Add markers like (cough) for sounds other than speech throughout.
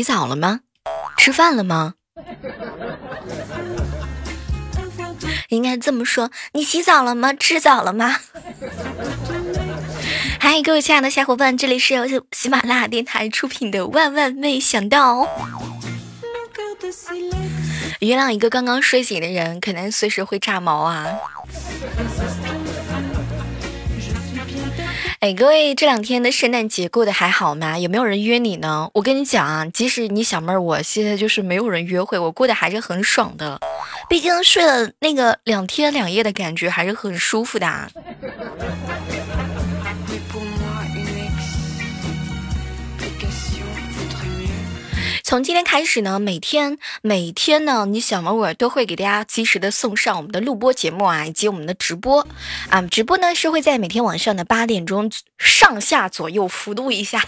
洗澡了吗？吃饭了吗？应该这么说，你洗澡了吗？吃早了吗？嗨，各位亲爱的小伙伴，这里是由喜马拉雅电台出品的《万万没想到》。原谅一个刚刚睡醒的人，可能随时会炸毛啊！哎，各位，这两天的圣诞节过得还好吗？有没有人约你呢？我跟你讲啊，即使你小妹儿，我现在就是没有人约会，我过得还是很爽的。毕竟睡了那个两天两夜的感觉还是很舒服的。从今天开始呢，每天每天呢，你小猫我都会给大家及时的送上我们的录播节目啊，以及我们的直播啊。直播呢是会在每天晚上的八点钟上下左右幅度一下。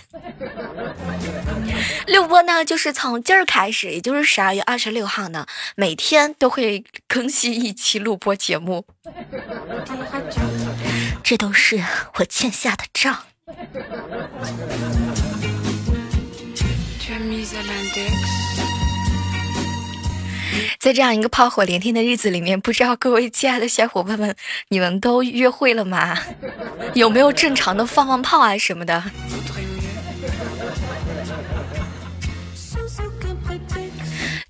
(laughs) 录播呢就是从今儿开始，也就是十二月二十六号呢，每天都会更新一期录播节目。这都是我欠下的账。在这样一个炮火连天的日子里面，不知道各位亲爱的小伙伴们，你们都约会了吗？有没有正常的放放炮啊什么的？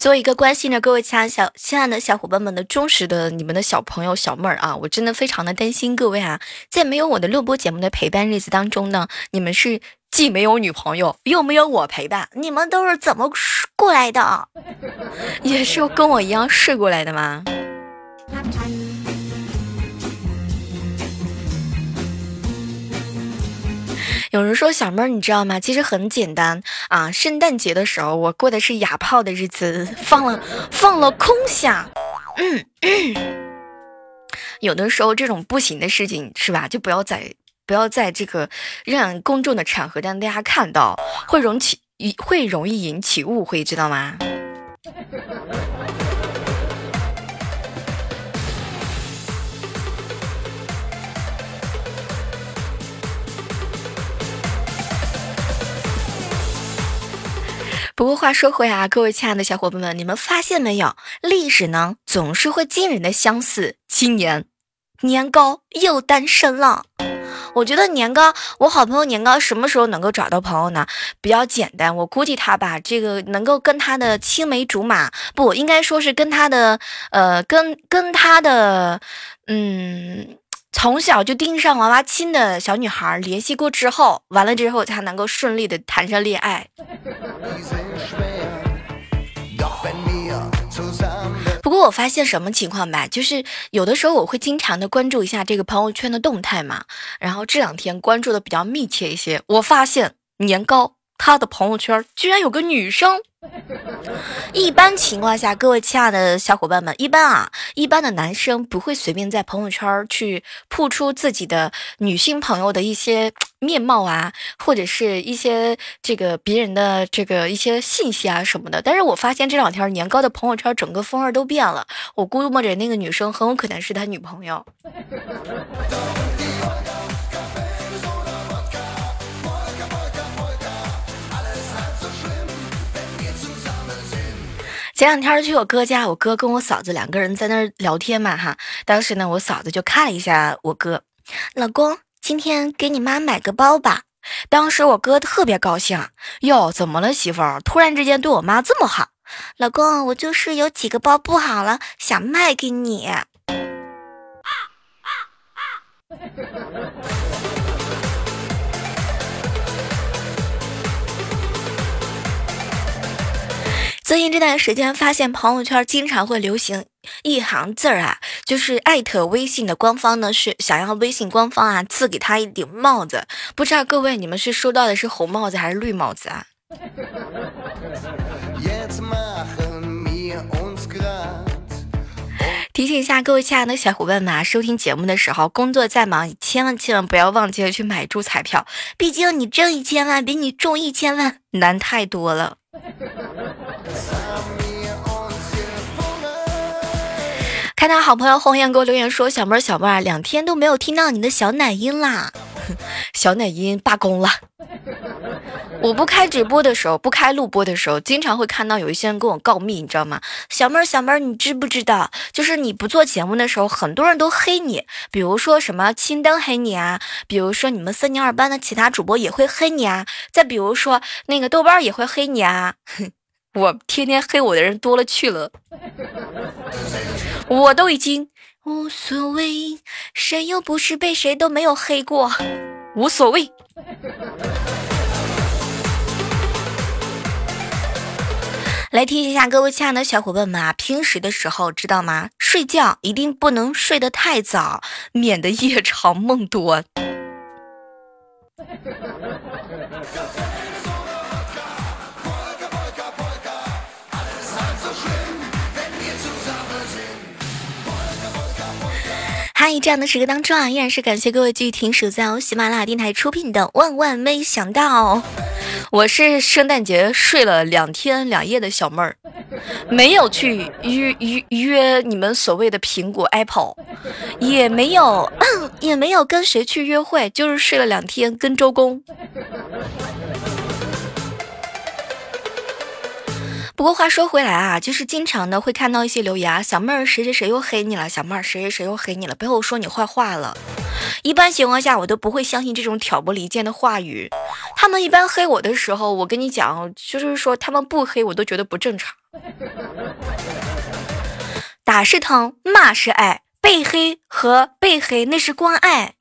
作为一个关心着各位亲爱小亲爱的小伙伴们的忠实的你们的小朋友小妹儿啊，我真的非常的担心各位啊，在没有我的录播节目的陪伴日子当中呢，你们是既没有女朋友又没有我陪伴，你们都是怎么过来的？(laughs) 也是跟我一样睡过来的吗？有人说小妹儿，你知道吗？其实很简单啊。圣诞节的时候，我过的是哑炮的日子，放了放了空响。有的时候这种不行的事情是吧？就不要在不要在这个让公众的场合让大家看到，会容起会容易引起误会，知道吗？不过话说回啊，各位亲爱的小伙伴们，你们发现没有？历史呢总是会惊人的相似。今年年糕又单身了。我觉得年糕，我好朋友年糕什么时候能够找到朋友呢？比较简单，我估计他吧，这个能够跟他的青梅竹马，不应该说是跟他的，呃，跟跟他的，嗯。从小就盯上娃娃亲的小女孩联系过之后，完了之后才能够顺利的谈上恋爱。不过我发现什么情况吧，就是有的时候我会经常的关注一下这个朋友圈的动态嘛，然后这两天关注的比较密切一些，我发现年糕他的朋友圈居然有个女生。一般情况下，各位亲爱的小伙伴们，一般啊，一般的男生不会随便在朋友圈去曝出自己的女性朋友的一些 (tsk) 面貌啊，或者是一些这个别人的这个一些信息啊什么的。但是我发现这两天年糕的朋友圈整个风味都变了，我估摸着那个女生很有可能是他女朋友。前两天去我哥家，我哥跟我嫂子两个人在那儿聊天嘛，哈。当时呢，我嫂子就看了一下我哥，老公，今天给你妈买个包吧。当时我哥特别高兴，哟，怎么了，媳妇儿？突然之间对我妈这么好？老公，我就是有几个包不好了，想卖给你。(laughs) 最近这段时间，发现朋友圈经常会流行一行字儿啊，就是艾特微信的官方呢，是想要微信官方啊赐给他一顶帽子。不知道各位你们是收到的是红帽子还是绿帽子啊？提醒一下各位亲爱的小伙伴们啊，收听节目的时候，工作再忙，千万千万不要忘记了去买注彩票，毕竟你挣一千万比你中一千万难太多了。(laughs) 看到好朋友红颜给我留言说：“小妹儿，小妹儿，两天都没有听到你的小奶音啦。(laughs) 小奶音罢工了。我不开直播的时候，不开录播的时候，经常会看到有一些人跟我告密，你知道吗？小妹儿，小妹儿，你知不知道？就是你不做节目的时候，很多人都黑你，比如说什么青灯黑你啊，比如说你们三年二班的其他主播也会黑你啊，再比如说那个豆瓣也会黑你啊。(laughs) 我天天黑我的人多了去了，我都已经无所谓，谁又不是被谁都没有黑过，无所谓。来提醒一下各位亲爱的小伙伴们啊，平时的时候知道吗？睡觉一定不能睡得太早，免得夜长梦多。嗨，这样的时刻当中啊，依然是感谢各位继续停守在由喜马拉雅电台出品的《万万没想到》。我是圣诞节睡了两天两夜的小妹儿，没有去约约约你们所谓的苹果 Apple，也没有也没有跟谁去约会，就是睡了两天跟周公。不过话说回来啊，就是经常的会看到一些留言啊，小妹儿谁谁谁又黑你了，小妹儿谁谁谁又黑你了，背后说你坏话了。一般情况下，我都不会相信这种挑拨离间的话语。他们一般黑我的时候，我跟你讲，就是说他们不黑我都觉得不正常。打是疼，骂是爱。被黑和被黑那是关爱，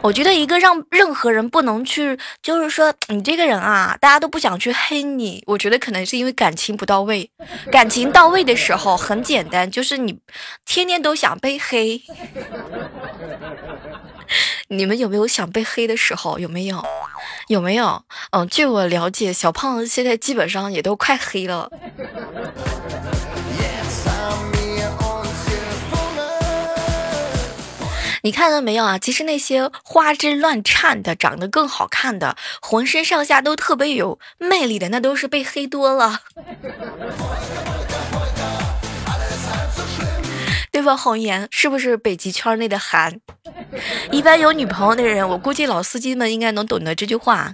我觉得一个让任何人不能去，就是说你这个人啊，大家都不想去黑你。我觉得可能是因为感情不到位，感情到位的时候很简单，就是你天天都想被黑。(laughs) 你们有没有想被黑的时候？有没有？有没有？嗯，据我了解，小胖现在基本上也都快黑了。你看到没有啊？其实那些花枝乱颤的、长得更好看的、浑身上下都特别有魅力的，那都是被黑多了，对吧？红颜是不是北极圈内的寒？一般有女朋友的人，我估计老司机们应该能懂得这句话。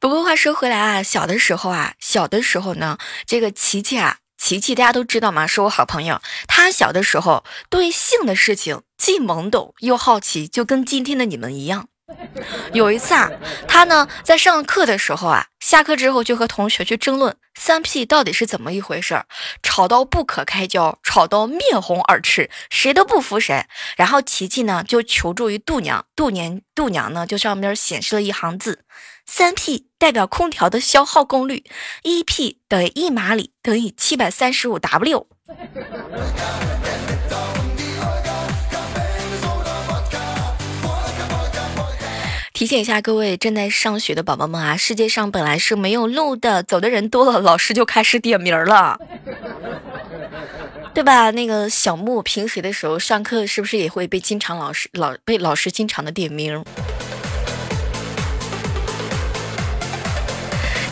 不过话说回来啊，小的时候啊，小的时候呢，这个琪琪啊，琪琪大家都知道嘛，是我好朋友。他小的时候对性的事情既懵懂又好奇，就跟今天的你们一样。有一次啊，他呢在上课的时候啊，下课之后就和同学去争论三 P 到底是怎么一回事儿，吵到不可开交，吵到面红耳赤，谁都不服谁。然后琪琪呢就求助于度娘，度娘度娘呢就上面显示了一行字：三 P 代表空调的消耗功率，一 P 等于一马力等于七百三十五 W。提醒一下各位正在上学的宝宝们啊，世界上本来是没有路的，走的人多了，老师就开始点名了，对吧？那个小木平时的时候上课是不是也会被经常老师老被老师经常的点名？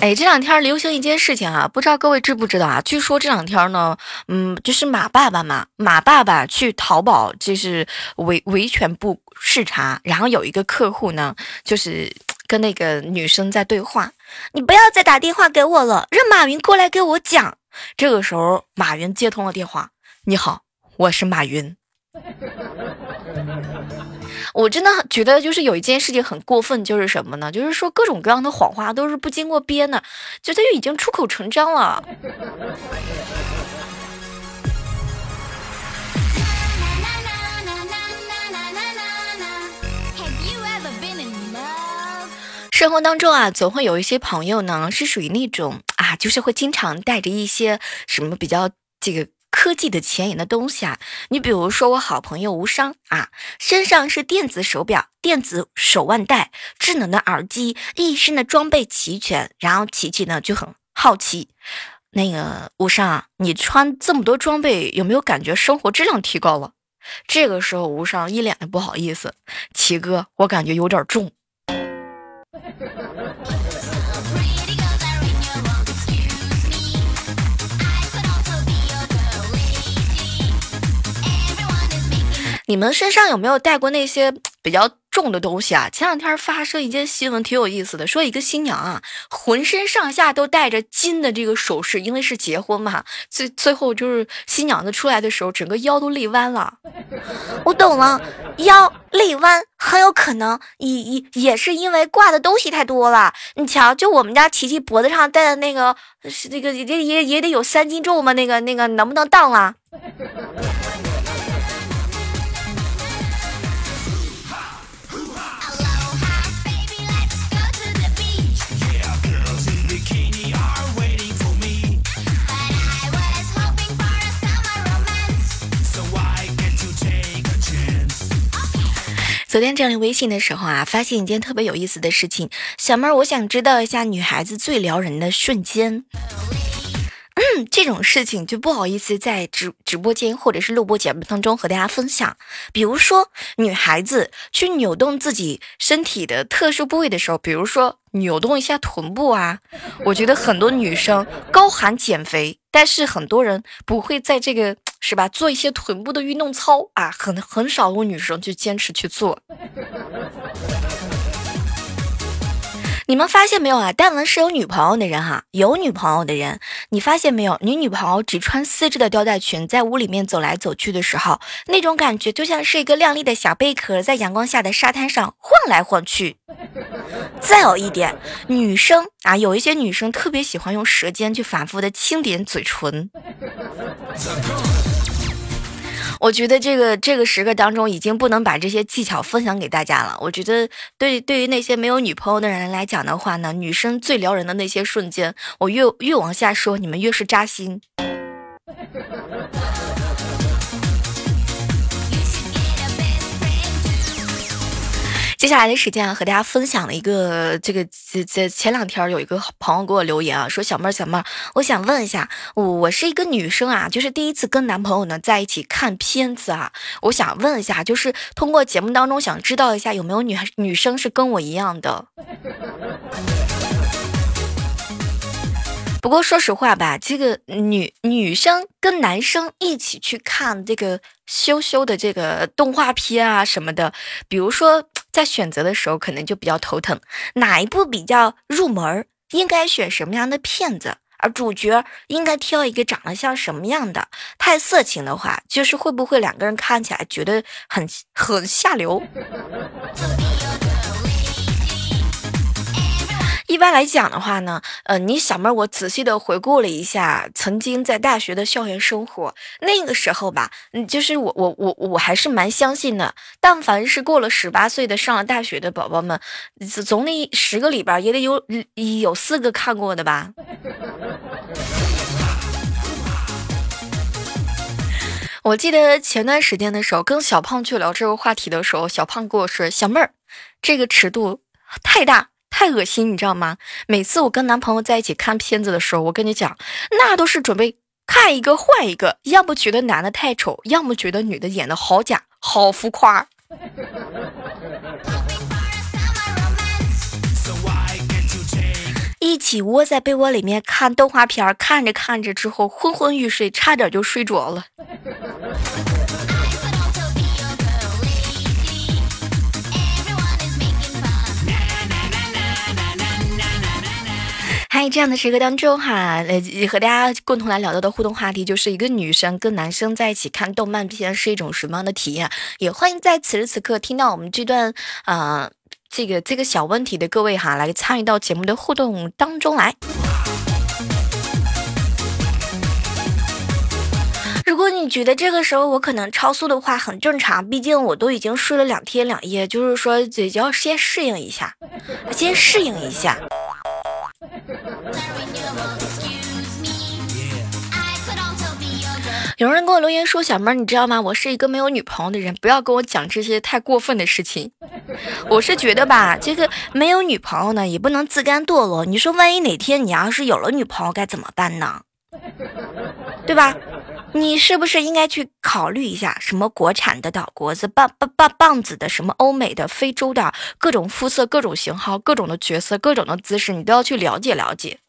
哎，这两天流行一件事情啊，不知道各位知不知道啊？据说这两天呢，嗯，就是马爸爸嘛，马爸爸去淘宝就是维维权部视察，然后有一个客户呢，就是跟那个女生在对话，你不要再打电话给我了，让马云过来给我讲。这个时候，马云接通了电话，你好，我是马云。我真的觉得，就是有一件事情很过分，就是什么呢？就是说各种各样的谎话都是不经过编的，觉得已经出口成章了。生活当中啊，总会有一些朋友呢，是属于那种啊，就是会经常带着一些什么比较这个。科技的前沿的东西啊，你比如说我好朋友无伤啊，身上是电子手表、电子手腕带、智能的耳机，一身的装备齐全。然后琪琪呢就很好奇，那个无伤啊，你穿这么多装备，有没有感觉生活质量提高了？这个时候无伤一脸的不好意思，齐哥，我感觉有点重。你们身上有没有带过那些比较？重的东西啊！前两天发生一件新闻，挺有意思的。说一个新娘啊，浑身上下都带着金的这个首饰，因为是结婚嘛。最最后就是新娘子出来的时候，整个腰都累弯了。我懂了，腰累弯很有可能也也也是因为挂的东西太多了。你瞧，就我们家琪琪脖子上戴的那个，那个也也也得有三斤重吗？那个那个能不能当啊？昨天整理微信的时候啊，发现一件特别有意思的事情。小妹儿，我想知道一下女孩子最撩人的瞬间。嗯，这种事情就不好意思在直直播间或者是录播节目当中和大家分享。比如说，女孩子去扭动自己身体的特殊部位的时候，比如说扭动一下臀部啊，我觉得很多女生高喊减肥，但是很多人不会在这个。是吧？做一些臀部的运动操啊，很很少有女生去坚持去做。你们发现没有啊？但凡是有女朋友的人哈，有女朋友的人，你发现没有？你女朋友只穿丝质的吊带裙，在屋里面走来走去的时候，那种感觉就像是一个亮丽的小贝壳，在阳光下的沙滩上晃来晃去。再有一点，女生啊，有一些女生特别喜欢用舌尖去反复的轻点嘴唇。(laughs) 我觉得这个这个时刻当中，已经不能把这些技巧分享给大家了。我觉得对对于那些没有女朋友的人来讲的话呢，女生最撩人的那些瞬间，我越越往下说，你们越是扎心。接下来的时间啊，和大家分享了一个这个这这前两天有一个朋友给我留言啊，说小妹儿小妹儿，我想问一下，我我是一个女生啊，就是第一次跟男朋友呢在一起看片子啊，我想问一下，就是通过节目当中想知道一下有没有女孩女生是跟我一样的。不过说实话吧，这个女女生跟男生一起去看这个羞羞的这个动画片啊什么的，比如说。在选择的时候，可能就比较头疼，哪一部比较入门，应该选什么样的片子，而主角应该挑一个长得像什么样的。太色情的话，就是会不会两个人看起来觉得很很下流。(laughs) 一般来讲的话呢，呃，你小妹儿，我仔细的回顾了一下曾经在大学的校园生活，那个时候吧，嗯，就是我我我我还是蛮相信的。但凡是过了十八岁的上了大学的宝宝们，总得十个里边也得有有四个看过的吧。我记得前段时间的时候，跟小胖去聊这个话题的时候，小胖跟我说：“小妹儿，这个尺度太大。”太恶心，你知道吗？每次我跟男朋友在一起看片子的时候，我跟你讲，那都是准备看一个换一个，要么觉得男的太丑，要么觉得女的演的好假、好浮夸。(laughs) 一起窝在被窝里面看动画片，看着看着之后昏昏欲睡，差点就睡着了。(laughs) 在这样的时刻当中，哈，呃，和大家共同来聊到的互动话题就是一个女生跟男生在一起看动漫片是一种什么样的体验？也欢迎在此时此刻听到我们这段，呃，这个这个小问题的各位哈，来参与到节目的互动当中来。如果你觉得这个时候我可能超速的话，很正常，毕竟我都已经睡了两天两夜，就是说嘴要先适应一下，先适应一下。有人给我留言说：“小妹儿，你知道吗？我是一个没有女朋友的人，不要跟我讲这些太过分的事情。我是觉得吧，这个没有女朋友呢，也不能自甘堕落。你说，万一哪天你要是有了女朋友，该怎么办呢？对吧？你是不是应该去考虑一下，什么国产的岛国子、棒棒棒棒子的，什么欧美的、非洲的，各种肤色、各种型号、各种的角色、各种的姿势，你都要去了解了解。”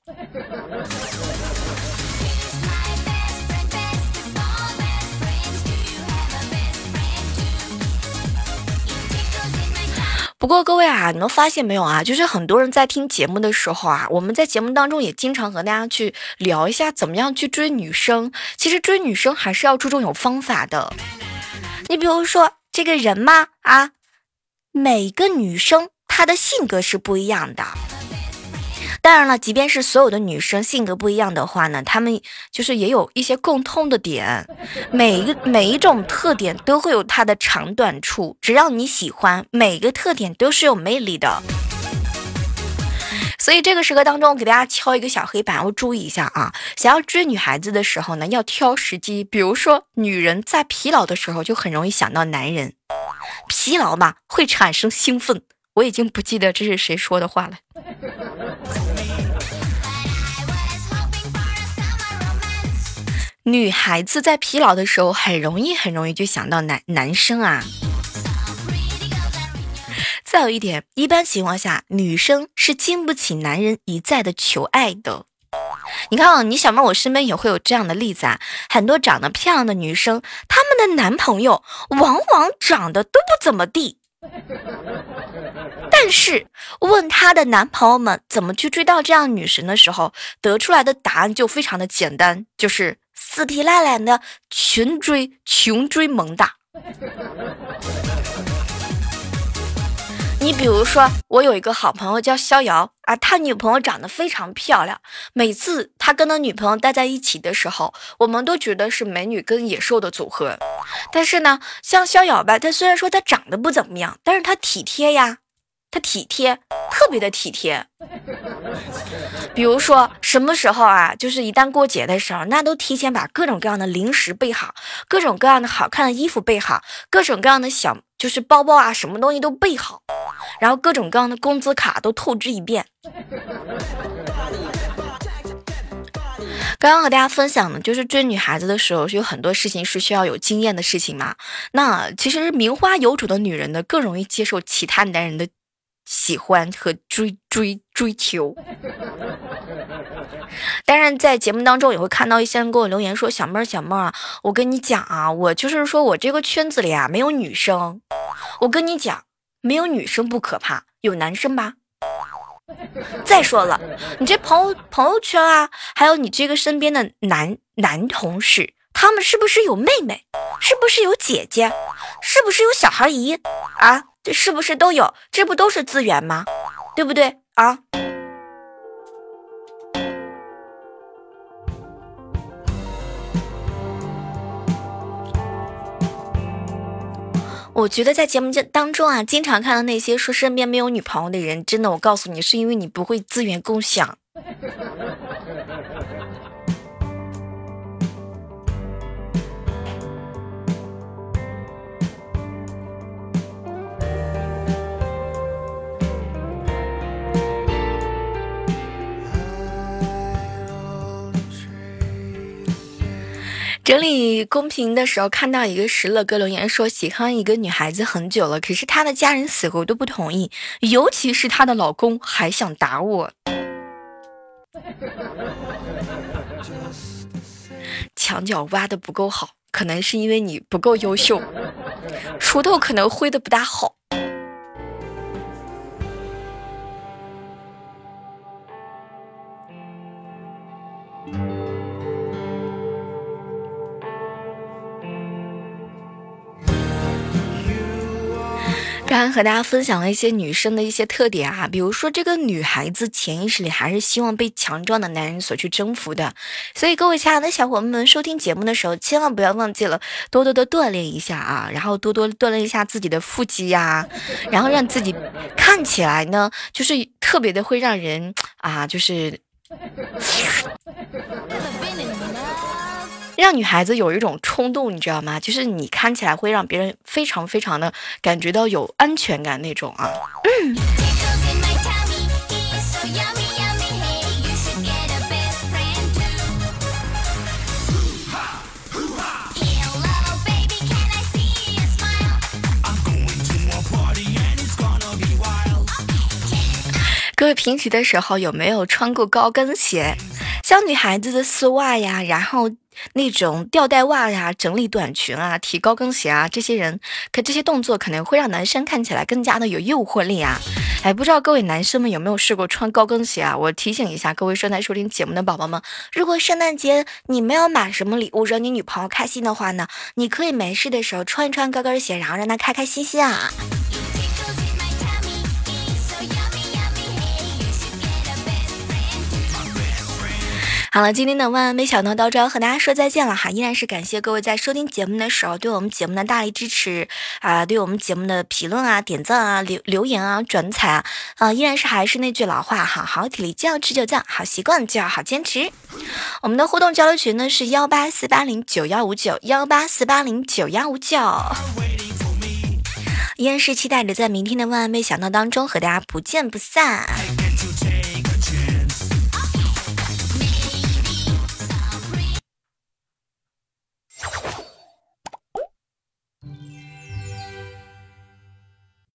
不过各位啊，你们发现没有啊？就是很多人在听节目的时候啊，我们在节目当中也经常和大家去聊一下怎么样去追女生。其实追女生还是要注重有方法的。你比如说这个人嘛，啊，每个女生她的性格是不一样的。当然了，即便是所有的女生性格不一样的话呢，她们就是也有一些共通的点。每一个每一种特点都会有它的长短处，只要你喜欢，每个特点都是有魅力的。所以这个时刻当中，给大家敲一个小黑板，我注意一下啊！想要追女孩子的时候呢，要挑时机。比如说，女人在疲劳的时候就很容易想到男人，疲劳嘛会产生兴奋。我已经不记得这是谁说的话了。女孩子在疲劳的时候，很容易很容易就想到男男生啊。再有一点，一般情况下，女生是经不起男人一再的求爱的。你看，你小妹，我身边也会有这样的例子啊。很多长得漂亮的女生，她们的男朋友往往长得都不怎么地。但是问她的男朋友们怎么去追到这样女神的时候，得出来的答案就非常的简单，就是死皮赖脸的群追、穷追猛打。你比如说，我有一个好朋友叫逍遥啊，他女朋友长得非常漂亮。每次他跟他女朋友待在一起的时候，我们都觉得是美女跟野兽的组合。但是呢，像逍遥吧，他虽然说他长得不怎么样，但是他体贴呀，他体贴，特别的体贴。比如说什么时候啊，就是一旦过节的时候，那都提前把各种各样的零食备好，各种各样的好看的衣服备好，各种各样的小就是包包啊，什么东西都备好。然后各种各样的工资卡都透支一遍。刚刚和大家分享的，就是追女孩子的时候，是有很多事情是需要有经验的事情嘛。那其实名花有主的女人呢，更容易接受其他男人的喜欢和追追追求。(laughs) 当然，在节目当中也会看到一些人给我留言说：“小妹儿，小妹儿啊，我跟你讲啊，我就是说我这个圈子里啊没有女生。我跟你讲。”没有女生不可怕，有男生吧？再说了，你这朋友朋友圈啊，还有你这个身边的男男同事，他们是不是有妹妹？是不是有姐姐？是不是有小孩姨啊？这是不是都有？这不都是资源吗？对不对啊？我觉得在节目当中啊，经常看到那些说身边没有女朋友的人，真的，我告诉你，是因为你不会资源共享。整理公屏的时候，看到一个石乐哥留言说喜欢一个女孩子很久了，可是她的家人死活都不同意，尤其是她的老公还想打我。(laughs) 墙角挖的不够好，可能是因为你不够优秀，锄头可能挥的不大好。刚和大家分享了一些女生的一些特点啊，比如说这个女孩子潜意识里还是希望被强壮的男人所去征服的，所以各位亲爱的小伙伴们，收听节目的时候千万不要忘记了多多的锻炼一下啊，然后多多锻炼一下自己的腹肌呀，然后让自己看起来呢，就是特别的会让人啊，就是。(laughs) 让女孩子有一种冲动，你知道吗？就是你看起来会让别人非常非常的感觉到有安全感那种啊。各位平时的时候有没有穿过高跟鞋？像女孩子的丝袜呀，然后那种吊带袜呀、整理短裙啊、提高跟鞋啊，这些人，可这些动作可能会让男生看起来更加的有诱惑力啊。哎，不知道各位男生们有没有试过穿高跟鞋啊？我提醒一下各位正在收听节目的宝宝们，如果圣诞节你没有买什么礼物惹你女朋友开心的话呢，你可以没事的时候穿一穿高跟鞋，然后让她开开心心啊。好了，今天的万万没想到到这要和大家说再见了哈，依然是感谢各位在收听节目的时候对我们节目的大力支持啊，对我们节目的评论啊、点赞啊、留留言啊、转采啊，啊，依然是还是那句老话哈，好体力就要持久战，好习惯就要好坚持。我们的互动交流群呢是幺八四八零九幺五九幺八四八零九幺五九，依然是期待着在明天的万万没想到当中和大家不见不散。